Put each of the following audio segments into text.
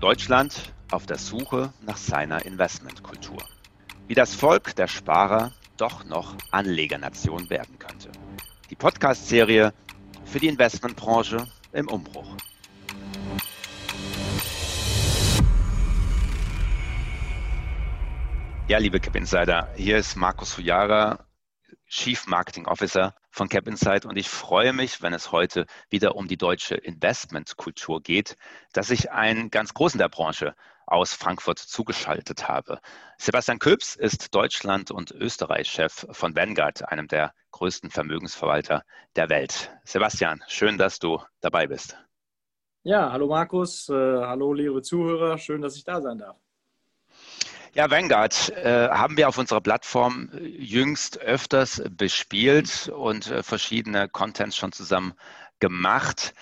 Deutschland auf der Suche nach seiner Investmentkultur. Wie das Volk der Sparer doch noch Anlegernation werden könnte. Die Podcast-Serie für die Investmentbranche im Umbruch. Ja, liebe Cap Insider, hier ist Markus Fujara, Chief Marketing Officer von Cap Insight und ich freue mich, wenn es heute wieder um die deutsche Investmentkultur geht, dass ich einen ganz großen der Branche aus Frankfurt zugeschaltet habe. Sebastian Köps ist Deutschland- und Österreich-Chef von Vanguard, einem der größten Vermögensverwalter der Welt. Sebastian, schön, dass du dabei bist. Ja, hallo Markus, äh, hallo liebe Zuhörer, schön, dass ich da sein darf. Ja, Vanguard äh, haben wir auf unserer Plattform äh, jüngst öfters bespielt und äh, verschiedene Contents schon zusammen gemacht.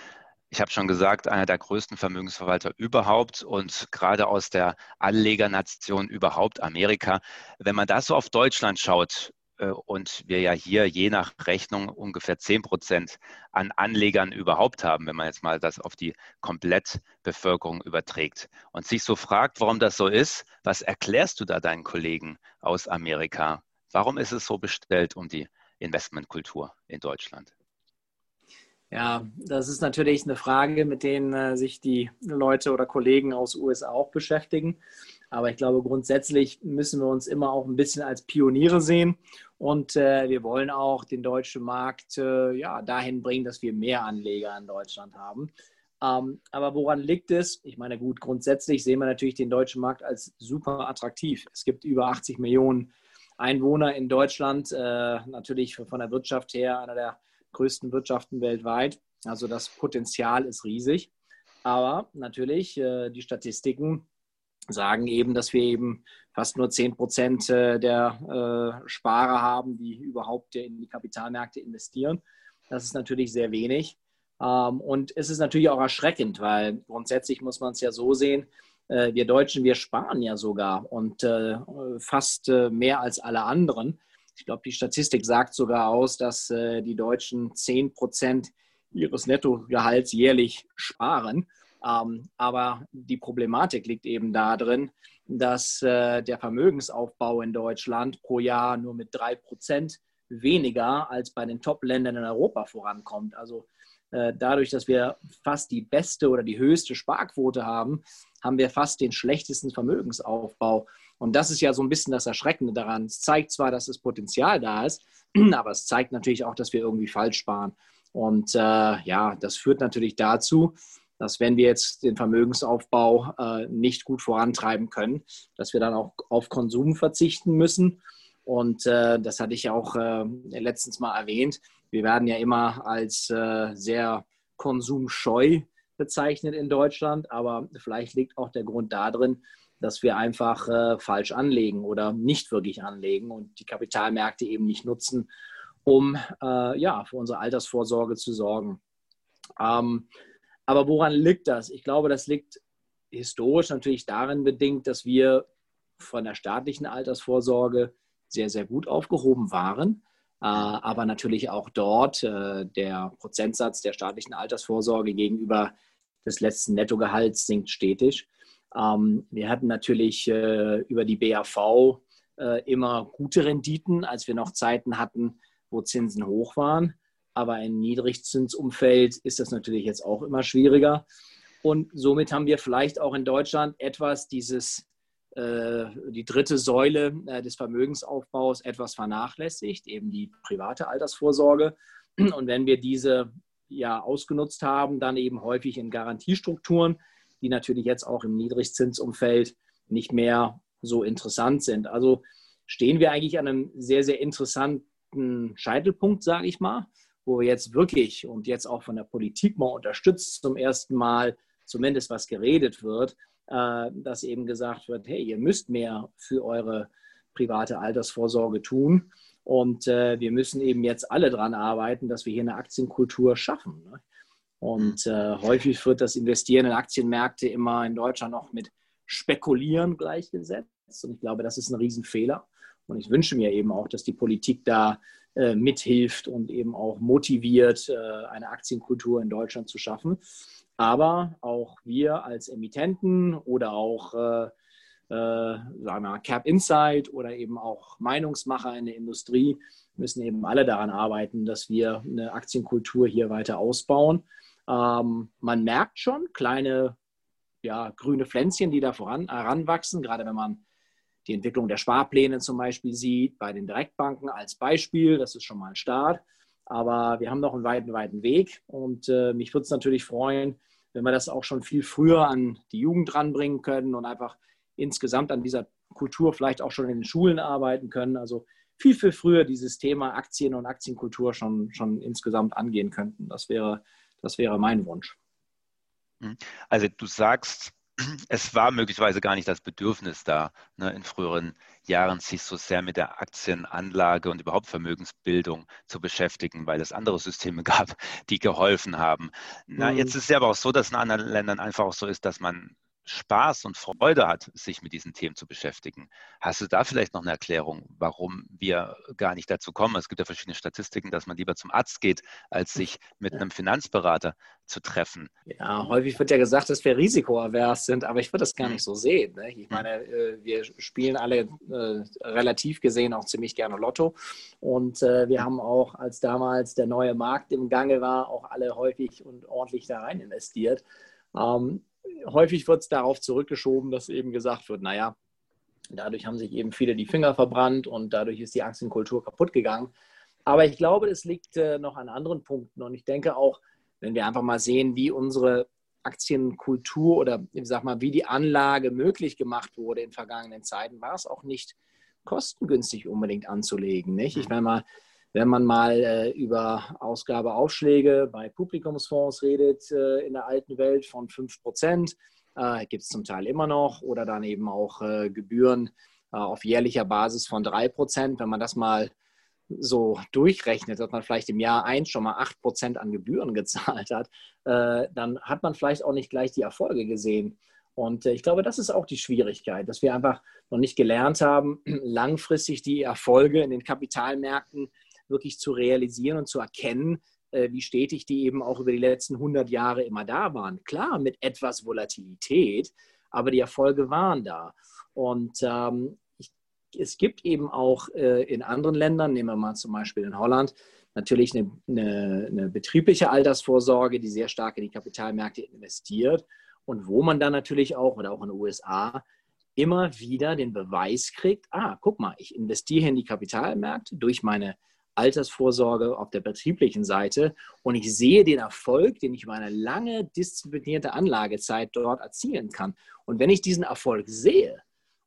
Ich habe schon gesagt, einer der größten Vermögensverwalter überhaupt und gerade aus der Anlegernation überhaupt Amerika. Wenn man das so auf Deutschland schaut, und wir ja hier je nach Rechnung ungefähr 10 Prozent an Anlegern überhaupt haben, wenn man jetzt mal das auf die Komplettbevölkerung überträgt und sich so fragt, warum das so ist, was erklärst du da deinen Kollegen aus Amerika? Warum ist es so bestellt um die Investmentkultur in Deutschland? Ja, das ist natürlich eine Frage, mit denen äh, sich die Leute oder Kollegen aus USA auch beschäftigen. Aber ich glaube, grundsätzlich müssen wir uns immer auch ein bisschen als Pioniere sehen. Und äh, wir wollen auch den deutschen Markt äh, ja, dahin bringen, dass wir mehr Anleger in Deutschland haben. Ähm, aber woran liegt es? Ich meine, gut, grundsätzlich sehen wir natürlich den deutschen Markt als super attraktiv. Es gibt über 80 Millionen Einwohner in Deutschland, äh, natürlich von der Wirtschaft her einer der größten Wirtschaften weltweit. Also das Potenzial ist riesig. Aber natürlich, äh, die Statistiken sagen eben, dass wir eben fast nur 10 Prozent äh, der äh, Sparer haben, die überhaupt in die Kapitalmärkte investieren. Das ist natürlich sehr wenig. Ähm, und es ist natürlich auch erschreckend, weil grundsätzlich muss man es ja so sehen, äh, wir Deutschen, wir sparen ja sogar und fast mehr als alle anderen. Ich glaube, die Statistik sagt sogar aus, dass die Deutschen 10 Prozent ihres Nettogehalts jährlich sparen. Ähm, aber die Problematik liegt eben darin, dass äh, der Vermögensaufbau in Deutschland pro Jahr nur mit drei Prozent weniger als bei den Top-Ländern in Europa vorankommt. Also äh, dadurch, dass wir fast die beste oder die höchste Sparquote haben, haben wir fast den schlechtesten Vermögensaufbau. Und das ist ja so ein bisschen das Erschreckende daran. Es zeigt zwar, dass das Potenzial da ist, aber es zeigt natürlich auch, dass wir irgendwie falsch sparen. Und äh, ja, das führt natürlich dazu, dass wenn wir jetzt den Vermögensaufbau äh, nicht gut vorantreiben können, dass wir dann auch auf Konsum verzichten müssen. Und äh, das hatte ich auch äh, letztens mal erwähnt. Wir werden ja immer als äh, sehr konsumscheu bezeichnet in Deutschland, aber vielleicht liegt auch der Grund darin, dass wir einfach äh, falsch anlegen oder nicht wirklich anlegen und die Kapitalmärkte eben nicht nutzen, um äh, ja, für unsere Altersvorsorge zu sorgen. Ähm, aber woran liegt das? Ich glaube, das liegt historisch natürlich darin bedingt, dass wir von der staatlichen Altersvorsorge sehr, sehr gut aufgehoben waren. Äh, aber natürlich auch dort äh, der Prozentsatz der staatlichen Altersvorsorge gegenüber des letzten Nettogehalts sinkt stetig. Ähm, wir hatten natürlich äh, über die BAV immer gute Renditen, als wir noch Zeiten hatten, wo Zinsen hoch waren. Aber im Niedrigzinsumfeld ist das natürlich jetzt auch immer schwieriger. Und somit haben wir vielleicht auch in Deutschland etwas dieses, äh, die dritte Säule äh, des Vermögensaufbaus etwas vernachlässigt, eben die private Altersvorsorge. Und wenn wir diese ja ausgenutzt haben, dann eben häufig in Garantiestrukturen, die natürlich jetzt auch im Niedrigzinsumfeld nicht mehr so interessant sind. Also stehen wir eigentlich an einem sehr, sehr interessanten Scheitelpunkt, sage ich mal wo wir jetzt wirklich und jetzt auch von der Politik mal unterstützt zum ersten Mal, zumindest was geredet wird, äh, dass eben gesagt wird, hey, ihr müsst mehr für eure private Altersvorsorge tun. Und äh, wir müssen eben jetzt alle daran arbeiten, dass wir hier eine Aktienkultur schaffen. Ne? Und äh, häufig wird das Investieren in Aktienmärkte immer in Deutschland noch mit Spekulieren gleichgesetzt. Und ich glaube, das ist ein Riesenfehler. Und ich wünsche mir eben auch, dass die Politik da äh, mithilft und eben auch motiviert, äh, eine Aktienkultur in Deutschland zu schaffen. Aber auch wir als Emittenten oder auch äh, äh, sagen wir Cap Insight oder eben auch Meinungsmacher in der Industrie müssen eben alle daran arbeiten, dass wir eine Aktienkultur hier weiter ausbauen. Ähm, man merkt schon kleine ja, grüne Pflänzchen, die da voran heranwachsen, gerade wenn man die Entwicklung der Sparpläne zum Beispiel sieht, bei den Direktbanken als Beispiel. Das ist schon mal ein Start. Aber wir haben noch einen weiten, weiten Weg. Und äh, mich würde es natürlich freuen, wenn wir das auch schon viel früher an die Jugend ranbringen können und einfach insgesamt an dieser Kultur vielleicht auch schon in den Schulen arbeiten können. Also viel, viel früher dieses Thema Aktien und Aktienkultur schon, schon insgesamt angehen könnten. Das wäre, das wäre mein Wunsch. Mhm. Also du sagst, es war möglicherweise gar nicht das Bedürfnis da, ne, in früheren Jahren sich so sehr mit der Aktienanlage und überhaupt Vermögensbildung zu beschäftigen, weil es andere Systeme gab, die geholfen haben. Na, mhm. Jetzt ist es ja aber auch so, dass in anderen Ländern einfach auch so ist, dass man Spaß und Freude hat, sich mit diesen Themen zu beschäftigen. Hast du da vielleicht noch eine Erklärung, warum wir gar nicht dazu kommen? Es gibt ja verschiedene Statistiken, dass man lieber zum Arzt geht, als sich mit einem Finanzberater zu treffen. Ja, häufig wird ja gesagt, dass wir risikoavers sind, aber ich würde das gar nicht so sehen. Ne? Ich meine, äh, wir spielen alle äh, relativ gesehen auch ziemlich gerne Lotto und äh, wir haben auch, als damals der neue Markt im Gange war, auch alle häufig und ordentlich da rein investiert. Ähm, häufig wird es darauf zurückgeschoben, dass eben gesagt wird, naja, dadurch haben sich eben viele die Finger verbrannt und dadurch ist die Aktienkultur kaputt gegangen. Aber ich glaube, es liegt äh, noch an anderen Punkten und ich denke auch, wenn wir einfach mal sehen, wie unsere Aktienkultur oder ich sag mal, wie die Anlage möglich gemacht wurde in vergangenen Zeiten, war es auch nicht kostengünstig unbedingt anzulegen. Nicht? Ich meine mal, wenn man mal äh, über Ausgabeaufschläge bei Publikumsfonds redet äh, in der alten Welt von 5 Prozent, äh, gibt es zum Teil immer noch oder dann eben auch äh, Gebühren äh, auf jährlicher Basis von 3 Prozent. Wenn man das mal so durchrechnet, dass man vielleicht im Jahr 1 schon mal 8 Prozent an Gebühren gezahlt hat, äh, dann hat man vielleicht auch nicht gleich die Erfolge gesehen. Und ich glaube, das ist auch die Schwierigkeit, dass wir einfach noch nicht gelernt haben, langfristig die Erfolge in den Kapitalmärkten wirklich zu realisieren und zu erkennen, äh, wie stetig die eben auch über die letzten 100 Jahre immer da waren. Klar, mit etwas Volatilität, aber die Erfolge waren da. Und ähm, ich, es gibt eben auch äh, in anderen Ländern, nehmen wir mal zum Beispiel in Holland, natürlich eine, eine, eine betriebliche Altersvorsorge, die sehr stark in die Kapitalmärkte investiert und wo man dann natürlich auch, oder auch in den USA, immer wieder den Beweis kriegt, ah, guck mal, ich investiere in die Kapitalmärkte durch meine Altersvorsorge auf der betrieblichen Seite und ich sehe den Erfolg, den ich über eine lange disziplinierte Anlagezeit dort erzielen kann. Und wenn ich diesen Erfolg sehe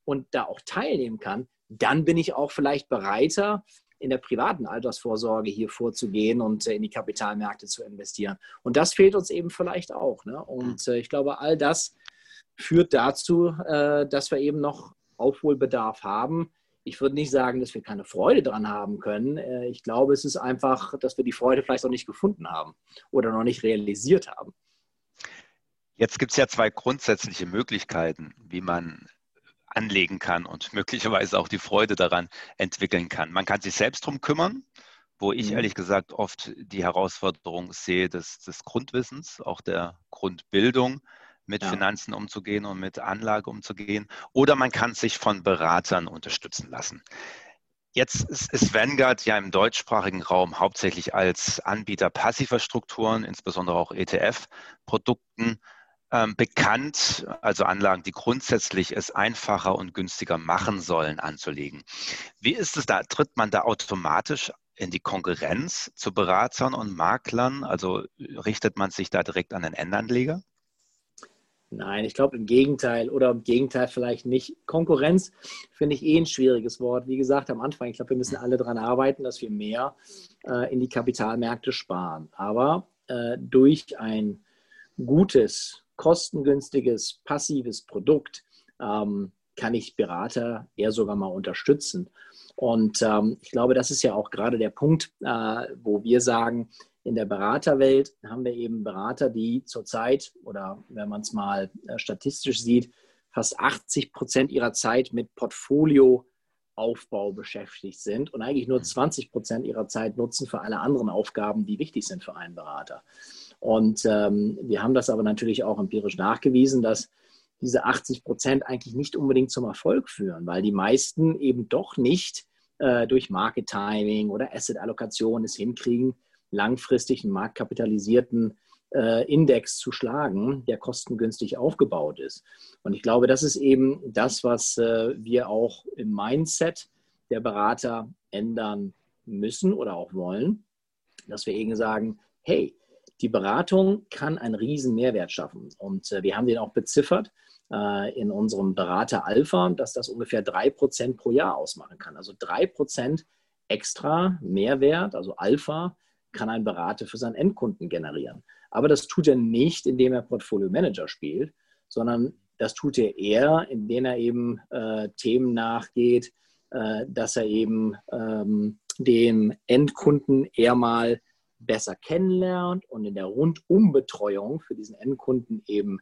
und da auch teilnehmen kann, dann bin ich auch vielleicht bereiter, in der privaten Altersvorsorge hier vorzugehen und äh, in die Kapitalmärkte zu investieren. Und das fehlt uns eben vielleicht auch. Ne? Und äh, ich glaube, all das führt dazu, äh, dass wir eben noch Aufholbedarf haben ich würde nicht sagen, dass wir keine Freude daran haben können. Äh, ich glaube, es ist einfach, dass wir die Freude vielleicht noch nicht gefunden haben oder noch nicht realisiert haben. Jetzt gibt es ja zwei grundsätzliche Möglichkeiten, wie man anlegen kann und möglicherweise auch die Freude daran entwickeln kann. Man kann sich selbst darum kümmern, wo ich mhm. ehrlich gesagt oft die Herausforderung sehe des, des Grundwissens, auch der Grundbildung mit ja. Finanzen umzugehen und mit Anlage umzugehen. Oder man kann sich von Beratern unterstützen lassen. Jetzt ist, ist Vanguard ja im deutschsprachigen Raum hauptsächlich als Anbieter passiver Strukturen, insbesondere auch ETF-Produkten, ähm, bekannt, also Anlagen, die grundsätzlich es einfacher und günstiger machen sollen, anzulegen. Wie ist es da? Tritt man da automatisch in die Konkurrenz zu Beratern und Maklern? Also richtet man sich da direkt an den Endanleger? Nein, ich glaube im Gegenteil oder im Gegenteil vielleicht nicht. Konkurrenz finde ich eh ein schwieriges Wort. Wie gesagt am Anfang, ich glaube, wir müssen alle daran arbeiten, dass wir mehr äh, in die Kapitalmärkte sparen. Aber äh, durch ein gutes, kostengünstiges, passives Produkt ähm, kann ich Berater eher sogar mal unterstützen. Und ähm, ich glaube, das ist ja auch gerade der Punkt, äh, wo wir sagen, in der Beraterwelt haben wir eben Berater, die zurzeit oder wenn man es mal äh, statistisch sieht, fast 80 Prozent ihrer Zeit mit Portfolioaufbau beschäftigt sind und eigentlich nur 20 Prozent ihrer Zeit nutzen für alle anderen Aufgaben, die wichtig sind für einen Berater. Und ähm, wir haben das aber natürlich auch empirisch nachgewiesen, dass diese 80 Prozent eigentlich nicht unbedingt zum Erfolg führen, weil die meisten eben doch nicht äh, durch Market Timing oder Asset-Allokation es hinkriegen, langfristig einen marktkapitalisierten äh, Index zu schlagen, der kostengünstig aufgebaut ist. Und ich glaube, das ist eben das, was äh, wir auch im Mindset der Berater ändern müssen oder auch wollen, dass wir eben sagen, hey, die Beratung kann einen riesen Mehrwert schaffen. Und äh, wir haben den auch beziffert in unserem Berater Alpha, dass das ungefähr drei Prozent pro Jahr ausmachen kann. Also drei Prozent extra Mehrwert, also Alpha, kann ein Berater für seinen Endkunden generieren. Aber das tut er nicht, indem er Portfolio Manager spielt, sondern das tut er eher, indem er eben äh, Themen nachgeht, äh, dass er eben ähm, dem Endkunden eher mal besser kennenlernt und in der Rundumbetreuung für diesen Endkunden eben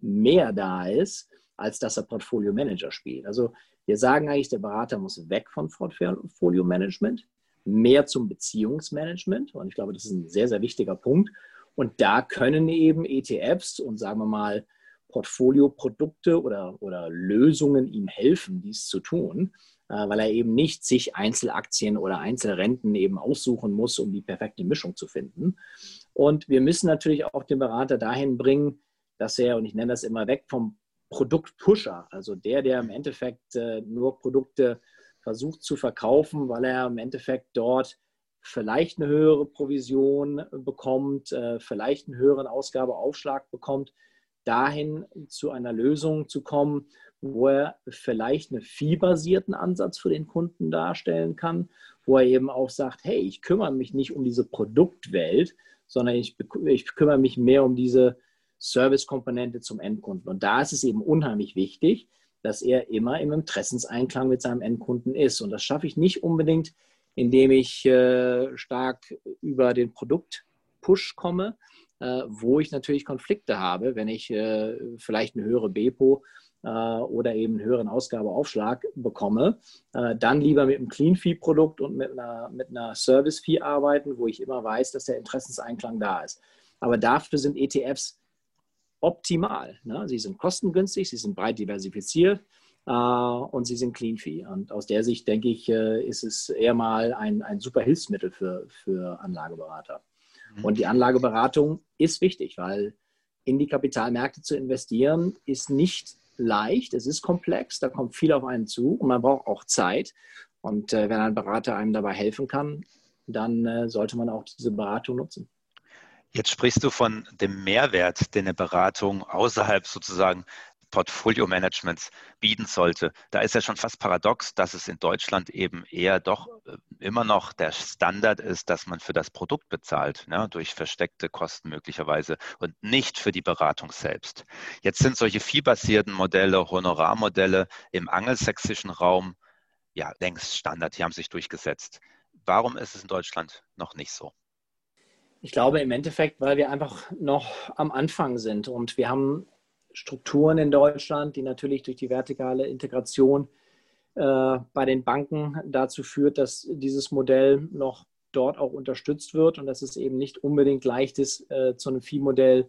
mehr da ist, als dass er Portfolio Manager spielt. Also wir sagen eigentlich, der Berater muss weg von Portfolio Management, mehr zum Beziehungsmanagement. Und ich glaube, das ist ein sehr, sehr wichtiger Punkt. Und da können eben ETFs und sagen wir mal Portfolioprodukte oder, oder Lösungen ihm helfen, dies zu tun, äh, weil er eben nicht sich Einzelaktien oder Einzelrenten eben aussuchen muss, um die perfekte Mischung zu finden. Und wir müssen natürlich auch den Berater dahin bringen, dass er, und ich nenne das immer weg vom Produktpusher, also der, der im Endeffekt äh, nur Produkte versucht zu verkaufen, weil er im Endeffekt dort vielleicht eine höhere Provision bekommt, äh, vielleicht einen höheren Ausgabeaufschlag bekommt, dahin zu einer Lösung zu kommen, wo er vielleicht einen fee-basierten Ansatz für den Kunden darstellen kann, wo er eben auch sagt, hey, ich kümmere mich nicht um diese Produktwelt, sondern ich, ich kümmere mich mehr um diese Service-Komponente zum Endkunden. Und da ist es eben unheimlich wichtig, dass er immer im Interessenseinklang mit seinem Endkunden ist. Und das schaffe ich nicht unbedingt, indem ich äh, stark über den Produkt-Push komme, äh, wo ich natürlich Konflikte habe, wenn ich äh, vielleicht eine höhere Bepo äh, oder eben einen höheren Ausgabeaufschlag bekomme, äh, dann lieber mit einem Clean-Fee-Produkt und mit einer, mit einer Service-Fee arbeiten, wo ich immer weiß, dass der Interessenseinklang da ist. Aber dafür sind ETFs optimal. Ne? Sie sind kostengünstig, sie sind breit diversifiziert äh, und sie sind clean fee. Und aus der Sicht denke ich, äh, ist es eher mal ein, ein super Hilfsmittel für, für Anlageberater. Mhm. Und die Anlageberatung ist wichtig, weil in die Kapitalmärkte zu investieren ist nicht leicht, es ist komplex, da kommt viel auf einen zu und man braucht auch Zeit. Und äh, wenn ein Berater einem dabei helfen kann, dann äh, sollte man auch diese Beratung nutzen. Jetzt sprichst du von dem Mehrwert, den eine Beratung außerhalb sozusagen Portfolio-Managements bieten sollte. Da ist ja schon fast paradox, dass es in Deutschland eben eher doch äh, immer noch der Standard ist, dass man für das Produkt bezahlt, ne, durch versteckte Kosten möglicherweise und nicht für die Beratung selbst. Jetzt sind solche viehbasierten Modelle, Honorarmodelle im angelsächsischen Raum ja längst Standard, die haben sich durchgesetzt. Warum ist es in Deutschland noch nicht so? Ich glaube im Endeffekt, weil wir einfach noch am Anfang sind und wir haben Strukturen in Deutschland, die natürlich durch die vertikale Integration äh, bei den Banken dazu führt, dass dieses Modell noch dort auch unterstützt wird und dass es eben nicht unbedingt leicht ist, äh, zu einem Viehmodell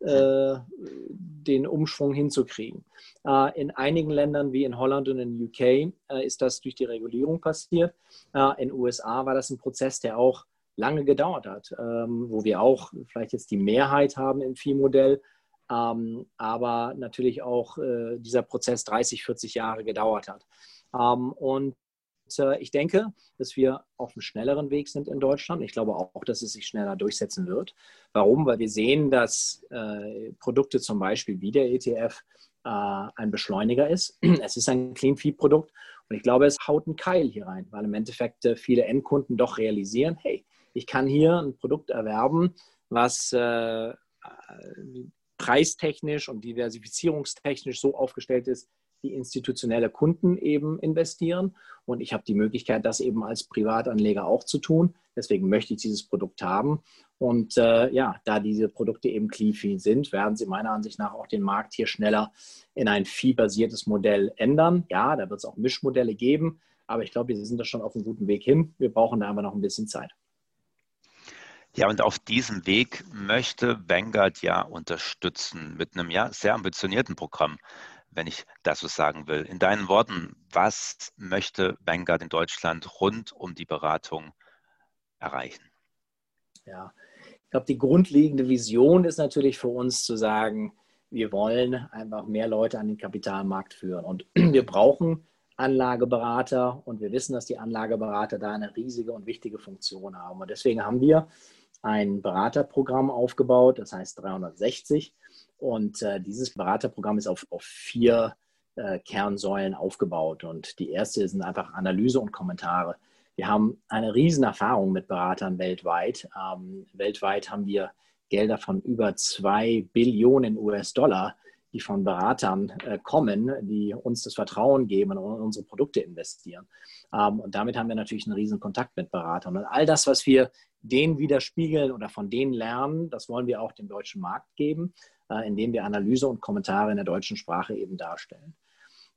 äh, den Umschwung hinzukriegen. Äh, in einigen Ländern wie in Holland und in UK äh, ist das durch die Regulierung passiert. Äh, in den USA war das ein Prozess, der auch lange gedauert hat, ähm, wo wir auch vielleicht jetzt die Mehrheit haben im Viehmodell, ähm, aber natürlich auch äh, dieser Prozess 30, 40 Jahre gedauert hat. Ähm, und äh, ich denke, dass wir auf einem schnelleren Weg sind in Deutschland. Ich glaube auch, dass es sich schneller durchsetzen wird. Warum? Weil wir sehen, dass äh, Produkte zum Beispiel wie der ETF äh, ein Beschleuniger ist. Es ist ein Clean Feed Produkt und ich glaube, es haut einen Keil hier rein, weil im Endeffekt äh, viele Endkunden doch realisieren, hey, ich kann hier ein Produkt erwerben, was äh, preistechnisch und diversifizierungstechnisch so aufgestellt ist, wie institutionelle Kunden eben investieren. Und ich habe die Möglichkeit, das eben als Privatanleger auch zu tun. Deswegen möchte ich dieses Produkt haben. Und äh, ja, da diese Produkte eben clean sind, werden sie meiner Ansicht nach auch den Markt hier schneller in ein fee-basiertes Modell ändern. Ja, da wird es auch Mischmodelle geben. Aber ich glaube, wir sind da schon auf einem guten Weg hin. Wir brauchen da aber noch ein bisschen Zeit. Ja, und auf diesem Weg möchte Vanguard ja unterstützen mit einem ja sehr ambitionierten Programm, wenn ich das so sagen will. In deinen Worten, was möchte Vanguard in Deutschland rund um die Beratung erreichen? Ja, ich glaube, die grundlegende Vision ist natürlich für uns zu sagen, wir wollen einfach mehr Leute an den Kapitalmarkt führen. Und wir brauchen Anlageberater und wir wissen, dass die Anlageberater da eine riesige und wichtige Funktion haben. Und deswegen haben wir ein Beraterprogramm aufgebaut, das heißt 360. Und äh, dieses Beraterprogramm ist auf, auf vier äh, Kernsäulen aufgebaut. Und die erste sind einfach Analyse und Kommentare. Wir haben eine riesen Erfahrung mit Beratern weltweit. Ähm, weltweit haben wir Gelder von über zwei Billionen US-Dollar, die von Beratern äh, kommen, die uns das Vertrauen geben und in unsere Produkte investieren. Ähm, und damit haben wir natürlich einen riesen Kontakt mit Beratern. Und all das, was wir denen widerspiegeln oder von denen lernen, das wollen wir auch dem deutschen Markt geben, äh, indem wir Analyse und Kommentare in der deutschen Sprache eben darstellen.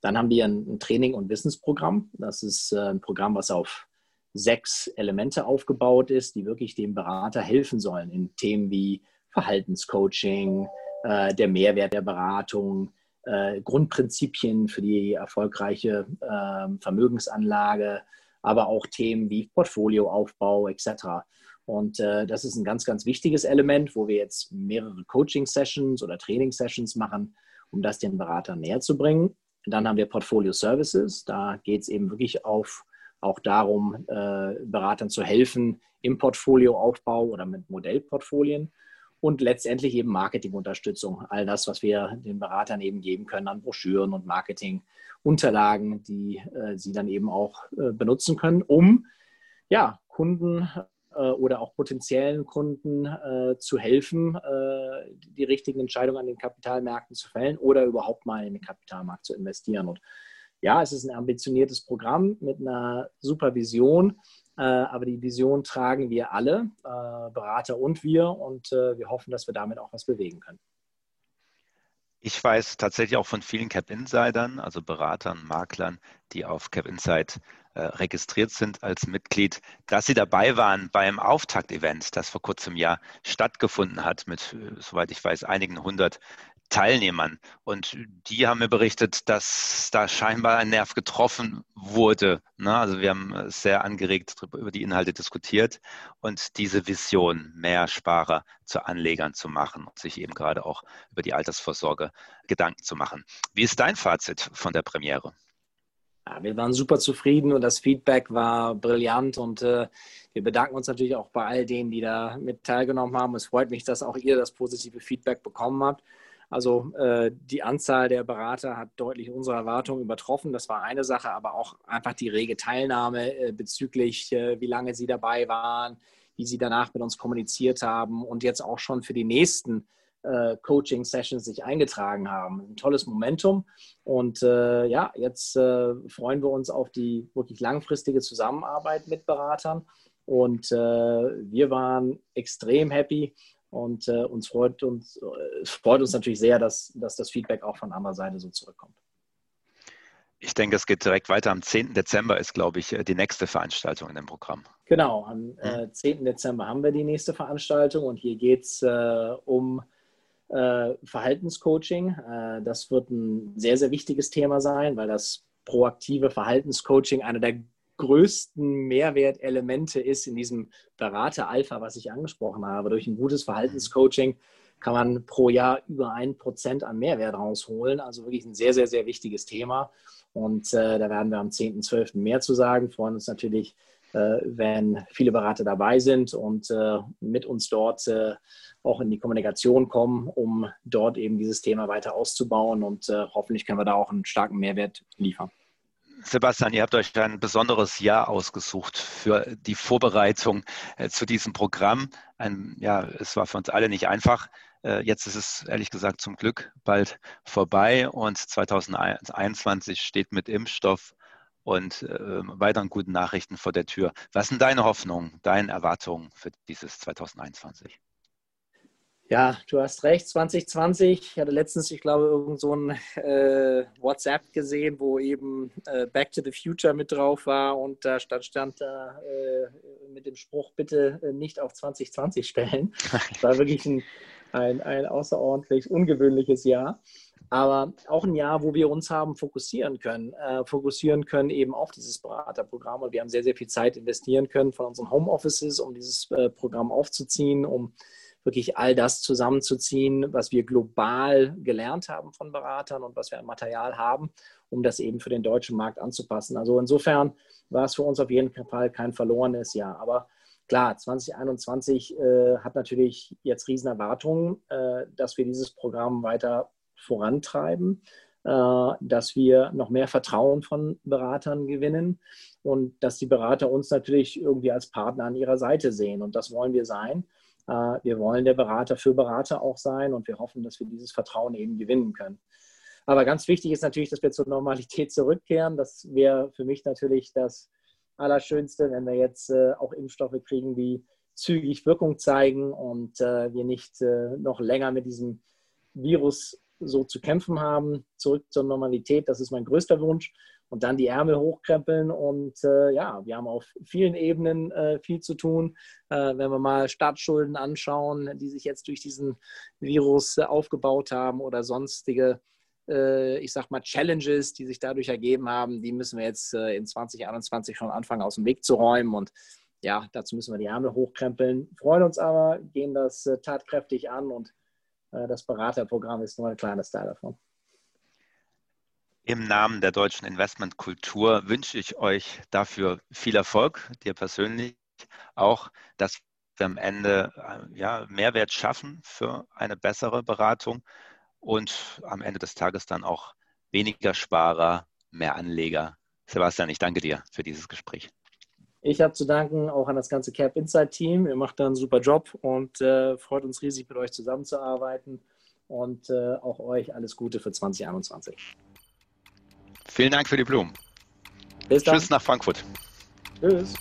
Dann haben wir ein, Training- und Wissensprogramm. Das ist äh, ein Programm, was auf sechs Elemente aufgebaut ist, die wirklich dem Berater helfen sollen in Themen wie Verhaltenscoaching, der Mehrwert der Beratung, äh, Grundprinzipien für die erfolgreiche äh, Vermögensanlage, aber auch Themen wie Portfolioaufbau etc. Und äh, das ist ein ganz, ganz wichtiges Element, wo wir jetzt mehrere Coaching-Sessions oder Training-Sessions machen, um das den Beratern näher zu bringen. Dann haben wir Portfolio Services. Da geht es eben wirklich auf, auch darum, äh, Beratern zu helfen im Portfolioaufbau oder mit Modellportfolien. Und letztendlich eben Marketingunterstützung. All das, was wir den Beratern eben geben können an Broschüren und Marketingunterlagen, die äh, sie dann eben auch äh, benutzen können, um ja, Kunden äh, oder auch potenziellen Kunden äh, zu helfen, äh, die richtigen Entscheidungen an den Kapitalmärkten zu fällen oder überhaupt mal in den Kapitalmarkt zu investieren. Und ja, es ist ein ambitioniertes Programm mit einer Supervision, aber die Vision tragen wir alle, Berater und wir, und wir hoffen, dass wir damit auch was bewegen können. Ich weiß tatsächlich auch von vielen Cap-Insidern, also Beratern, Maklern, die auf Cap-Insight äh, registriert sind als Mitglied, dass sie dabei waren beim Auftakt-Event, das vor kurzem Jahr stattgefunden hat, mit, äh, soweit ich weiß, einigen hundert Teilnehmern. Und die haben mir berichtet, dass da scheinbar ein Nerv getroffen wurde. Ne? Also wir haben sehr angeregt über die Inhalte diskutiert und diese Vision, mehr Sparer zu Anlegern zu machen und sich eben gerade auch über die Altersvorsorge Gedanken zu machen. Wie ist dein Fazit von der Premiere? Ja, wir waren super zufrieden und das Feedback war brillant und äh, wir bedanken uns natürlich auch bei all denen, die da mit teilgenommen haben. Es freut mich, dass auch ihr das positive Feedback bekommen habt. Also äh, die Anzahl der Berater hat deutlich unsere Erwartungen übertroffen. Das war eine Sache, aber auch einfach die rege Teilnahme äh, bezüglich, äh, wie lange sie dabei waren, wie sie danach mit uns kommuniziert haben und jetzt auch schon für die nächsten äh, Coaching-Sessions sich eingetragen haben. Ein tolles Momentum. Und äh, ja, jetzt äh, freuen wir uns auf die wirklich langfristige Zusammenarbeit mit Beratern. Und äh, wir waren extrem happy und äh, uns freut uns, es freut uns natürlich sehr, dass, dass das Feedback auch von anderer Seite so zurückkommt. Ich denke, es geht direkt weiter. Am 10. Dezember ist, glaube ich, die nächste Veranstaltung in dem Programm. Genau, am äh, 10. Dezember haben wir die nächste Veranstaltung und hier geht es äh, um äh, Verhaltenscoaching. Äh, das wird ein sehr, sehr wichtiges Thema sein, weil das proaktive Verhaltenscoaching einer der größten Mehrwertelemente ist in diesem Berater-Alpha, was ich angesprochen habe. Durch ein gutes Verhaltenscoaching kann man pro Jahr über ein Prozent an Mehrwert rausholen. Also wirklich ein sehr, sehr, sehr wichtiges Thema. Und äh, da werden wir am 10.12. mehr zu sagen. Freuen uns natürlich, äh, wenn viele Berater dabei sind und äh, mit uns dort äh, auch in die Kommunikation kommen, um dort eben dieses Thema weiter auszubauen und äh, hoffentlich können wir da auch einen starken Mehrwert liefern. Sebastian, ihr habt euch ein besonderes Jahr ausgesucht für die Vorbereitung äh, zu diesem Programm. Ein, ja, es war für uns alle nicht einfach. Äh, jetzt ist es ehrlich gesagt zum Glück bald vorbei und 2021 steht mit Impfstoff und äh, weiteren guten Nachrichten vor der Tür. Was sind deine Hoffnungen, deine Erwartungen für dieses 2021? Ja, du hast recht, 2020. Ich hatte letztens, ich glaube, irgend so ein äh, WhatsApp gesehen, wo eben äh, Back to the Future mit drauf war und da stand, stand da äh, mit dem Spruch, bitte äh, nicht auf 2020 stellen. Das war wirklich ein, ein, ein außerordentlich ungewöhnliches Jahr. Aber auch ein Jahr, wo wir uns haben fokussieren können, äh, fokussieren können eben auf dieses Beraterprogramm. Und wir haben sehr, sehr viel Zeit investieren können von unseren Homeoffices, um dieses äh, Programm aufzuziehen, um wirklich all das zusammenzuziehen, was wir global gelernt haben von Beratern und was wir an Material haben, um das eben für den deutschen Markt anzupassen. Also insofern war es für uns auf jeden Fall kein verlorenes Jahr. Aber klar, 2021 äh, hat natürlich jetzt Riesenerwartungen, äh, dass wir dieses Programm weiter vorantreiben, äh, dass wir noch mehr Vertrauen von Beratern gewinnen und dass die Berater uns natürlich irgendwie als Partner an ihrer Seite sehen. Und das wollen wir sein. Äh, wir wollen der Berater für Berater auch sein und wir hoffen, dass wir dieses Vertrauen eben gewinnen können. Aber ganz wichtig ist natürlich, dass wir zur Normalität zurückkehren. Das wäre für mich natürlich das Allerschönste, wenn wir jetzt äh, auch Impfstoffe kriegen, die zügig Wirkung zeigen und äh, wir nicht noch länger mit diesem Virus so zu kämpfen haben. Zurück zur Normalität, das ist mein größter Wunsch und dann die Ärmel hochkrempeln. Und äh, ja, wir haben auf vielen Ebenen äh, viel zu tun. Äh, wenn wir mal Staatsschulden anschauen, die sich jetzt durch diesen Virus äh, aufgebaut haben oder sonstige, äh, ich sag mal, Challenges, die sich dadurch ergeben haben, die müssen wir jetzt äh, in 2021 schon anfangen, aus dem Weg zu räumen. Und ja, dazu müssen wir die Ärmel hochkrempeln. Freuen uns aber, gehen das tatkräftig an und das Beraterprogramm ist nur ein kleines Teil davon. Im Namen der deutschen Investmentkultur wünsche ich euch dafür viel Erfolg, dir persönlich auch, dass wir am Ende äh, ja, Mehrwert schaffen für eine bessere Beratung und am Ende des Tages dann auch weniger Sparer, mehr Anleger. Sebastian, ich danke dir für dieses Gespräch. Ich habe zu danken auch an das ganze Cap Insight Team. Ihr macht da einen super Job und äh, freut uns riesig, mit euch zusammenzuarbeiten. Und äh, auch euch alles Gute für 2021. Vielen Dank für die Blumen. Bis dann. Tschüss nach Frankfurt. Tschüss.